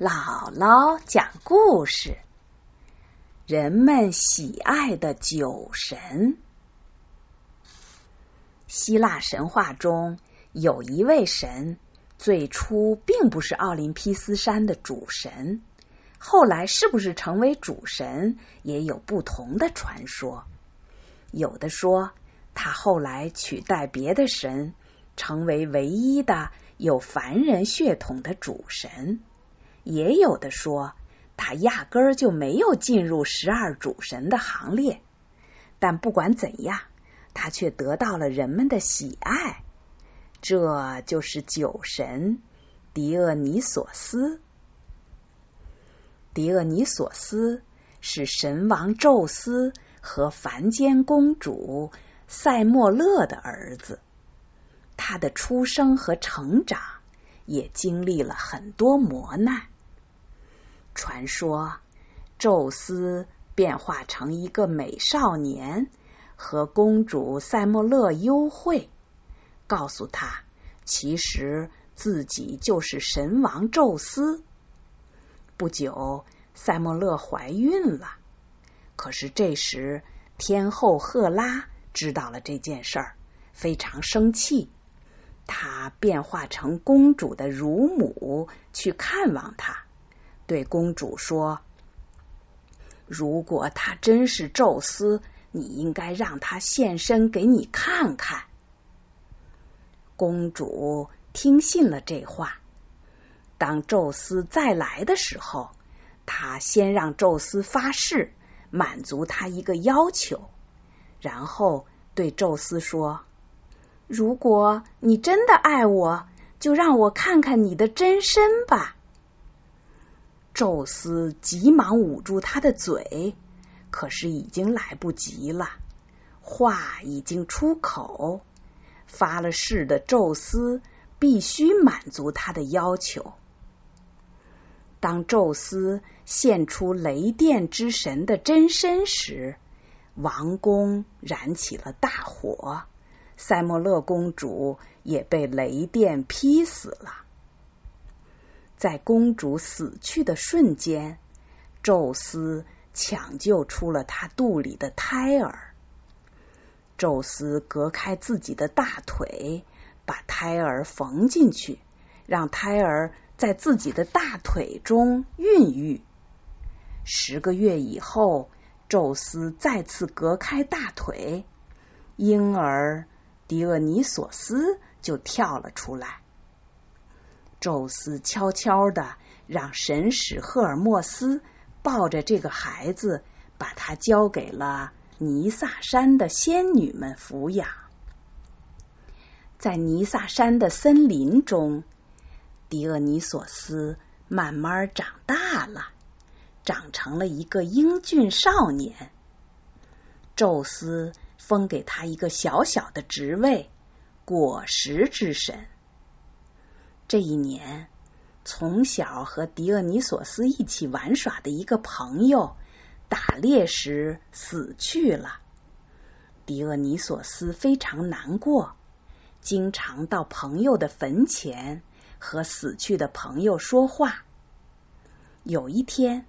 姥姥讲故事：人们喜爱的酒神。希腊神话中有一位神，最初并不是奥林匹斯山的主神，后来是不是成为主神，也有不同的传说。有的说他后来取代别的神，成为唯一的有凡人血统的主神。也有的说，他压根儿就没有进入十二主神的行列。但不管怎样，他却得到了人们的喜爱。这就是酒神狄俄尼索斯。狄俄尼索斯是神王宙斯和凡间公主塞莫勒的儿子。他的出生和成长也经历了很多磨难。传说，宙斯变化成一个美少年，和公主塞莫勒幽会，告诉他，其实自己就是神王宙斯。不久，塞莫勒怀孕了，可是这时天后赫拉知道了这件事儿，非常生气，她变化成公主的乳母去看望他。对公主说：“如果他真是宙斯，你应该让他现身给你看看。”公主听信了这话。当宙斯再来的时候，他先让宙斯发誓满足他一个要求，然后对宙斯说：“如果你真的爱我，就让我看看你的真身吧。”宙斯急忙捂住他的嘴，可是已经来不及了，话已经出口。发了誓的宙斯必须满足他的要求。当宙斯现出雷电之神的真身时，王宫燃起了大火，塞莫勒公主也被雷电劈死了。在公主死去的瞬间，宙斯抢救出了她肚里的胎儿。宙斯隔开自己的大腿，把胎儿缝进去，让胎儿在自己的大腿中孕育。十个月以后，宙斯再次隔开大腿，婴儿狄俄尼索斯就跳了出来。宙斯悄悄的让神使赫尔墨斯抱着这个孩子，把他交给了尼萨山的仙女们抚养。在尼萨山的森林中，狄俄尼索斯慢慢长大了，长成了一个英俊少年。宙斯封给他一个小小的职位——果实之神。这一年，从小和狄俄尼索斯一起玩耍的一个朋友打猎时死去了。狄俄尼索斯非常难过，经常到朋友的坟前和死去的朋友说话。有一天，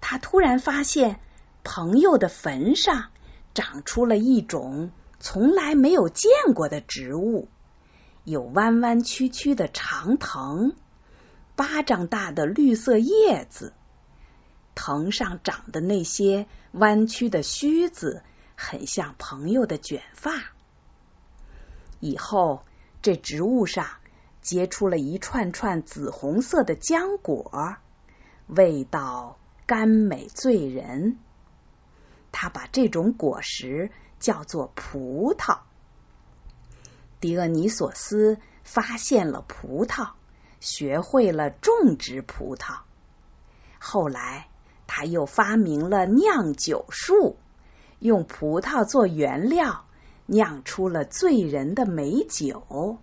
他突然发现朋友的坟上长出了一种从来没有见过的植物。有弯弯曲曲的长藤，巴掌大的绿色叶子，藤上长的那些弯曲的须子，很像朋友的卷发。以后，这植物上结出了一串串紫红色的浆果，味道甘美醉人。他把这种果实叫做葡萄。狄俄尼索斯发现了葡萄，学会了种植葡萄。后来，他又发明了酿酒术，用葡萄做原料，酿出了醉人的美酒。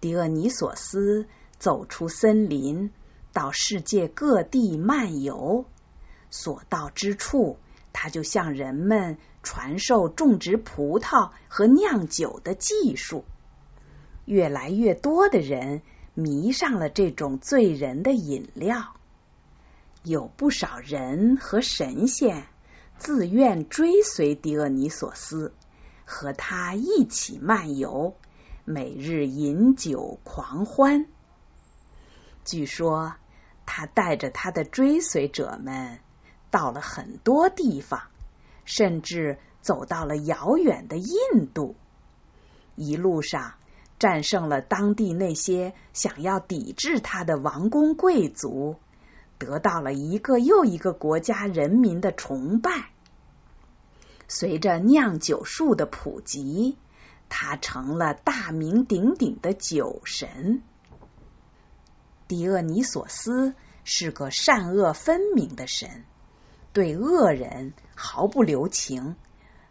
狄俄尼索斯走出森林，到世界各地漫游，所到之处，他就向人们。传授种植葡萄和酿酒的技术，越来越多的人迷上了这种醉人的饮料。有不少人和神仙自愿追随狄俄尼索斯，和他一起漫游，每日饮酒狂欢。据说他带着他的追随者们到了很多地方，甚至走到了遥远的印度。一路上战胜了当地那些想要抵制他的王公贵族，得到了一个又一个国家人民的崇拜。随着酿酒术的普及，他成了大名鼎鼎的酒神。狄俄尼索斯是个善恶分明的神，对恶人毫不留情，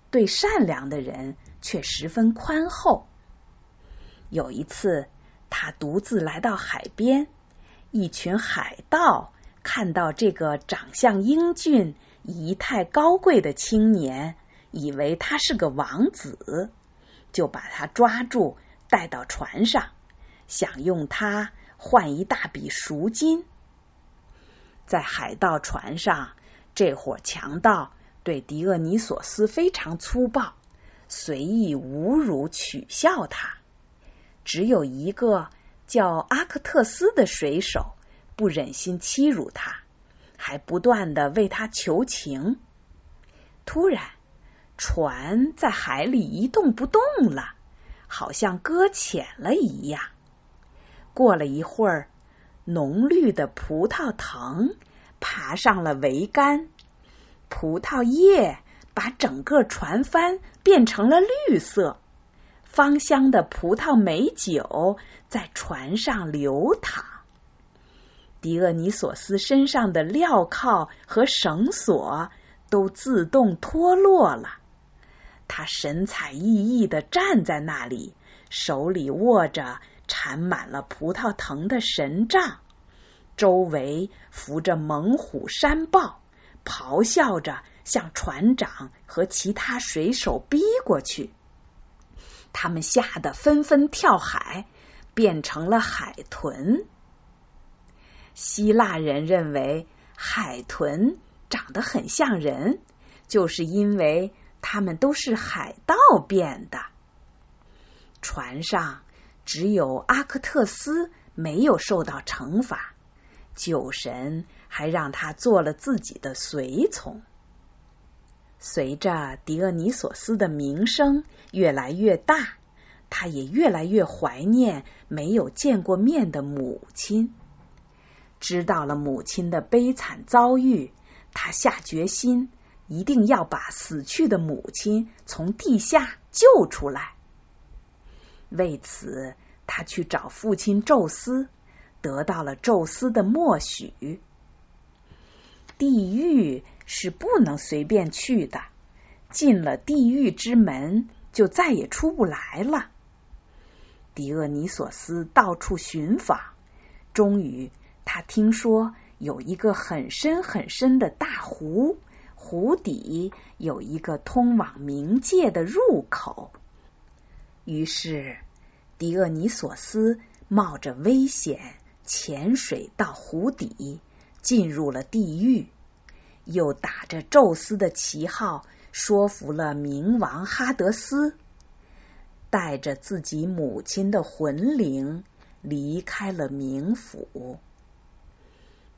对善良的人却十分宽厚。有一次，他独自来到海边，一群海盗看到这个长相英俊、仪态高贵的青年，以为他是个王子，就把他抓住，带到船上，想用他。换一大笔赎金，在海盗船上，这伙强盗对狄俄尼索斯非常粗暴，随意侮辱、取笑他。只有一个叫阿克特斯的水手不忍心欺辱他，还不断的为他求情。突然，船在海里一动不动了，好像搁浅了一样。过了一会儿，浓绿的葡萄藤爬上了桅杆，葡萄叶把整个船帆变成了绿色，芳香的葡萄美酒在船上流淌。狄俄尼索斯身上的镣铐和绳索都自动脱落了，他神采奕奕的站在那里，手里握着。缠满了葡萄藤的神杖，周围伏着猛虎山豹，咆哮着向船长和其他水手逼过去。他们吓得纷纷跳海，变成了海豚。希腊人认为海豚长得很像人，就是因为他们都是海盗变的。船上。只有阿克特斯没有受到惩罚，酒神还让他做了自己的随从。随着狄俄尼索斯的名声越来越大，他也越来越怀念没有见过面的母亲。知道了母亲的悲惨遭遇，他下决心一定要把死去的母亲从地下救出来。为此，他去找父亲宙斯，得到了宙斯的默许。地狱是不能随便去的，进了地狱之门就再也出不来了。狄俄尼索斯到处寻访，终于他听说有一个很深很深的大湖，湖底有一个通往冥界的入口。于是，狄俄尼索斯冒着危险潜水到湖底，进入了地狱，又打着宙斯的旗号，说服了冥王哈德斯，带着自己母亲的魂灵离开了冥府。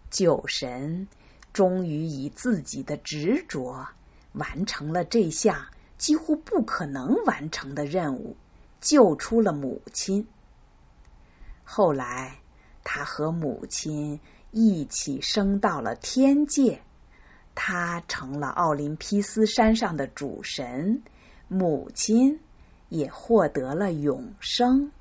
酒神终于以自己的执着完成了这项几乎不可能完成的任务。救出了母亲。后来，他和母亲一起升到了天界，他成了奥林匹斯山上的主神，母亲也获得了永生。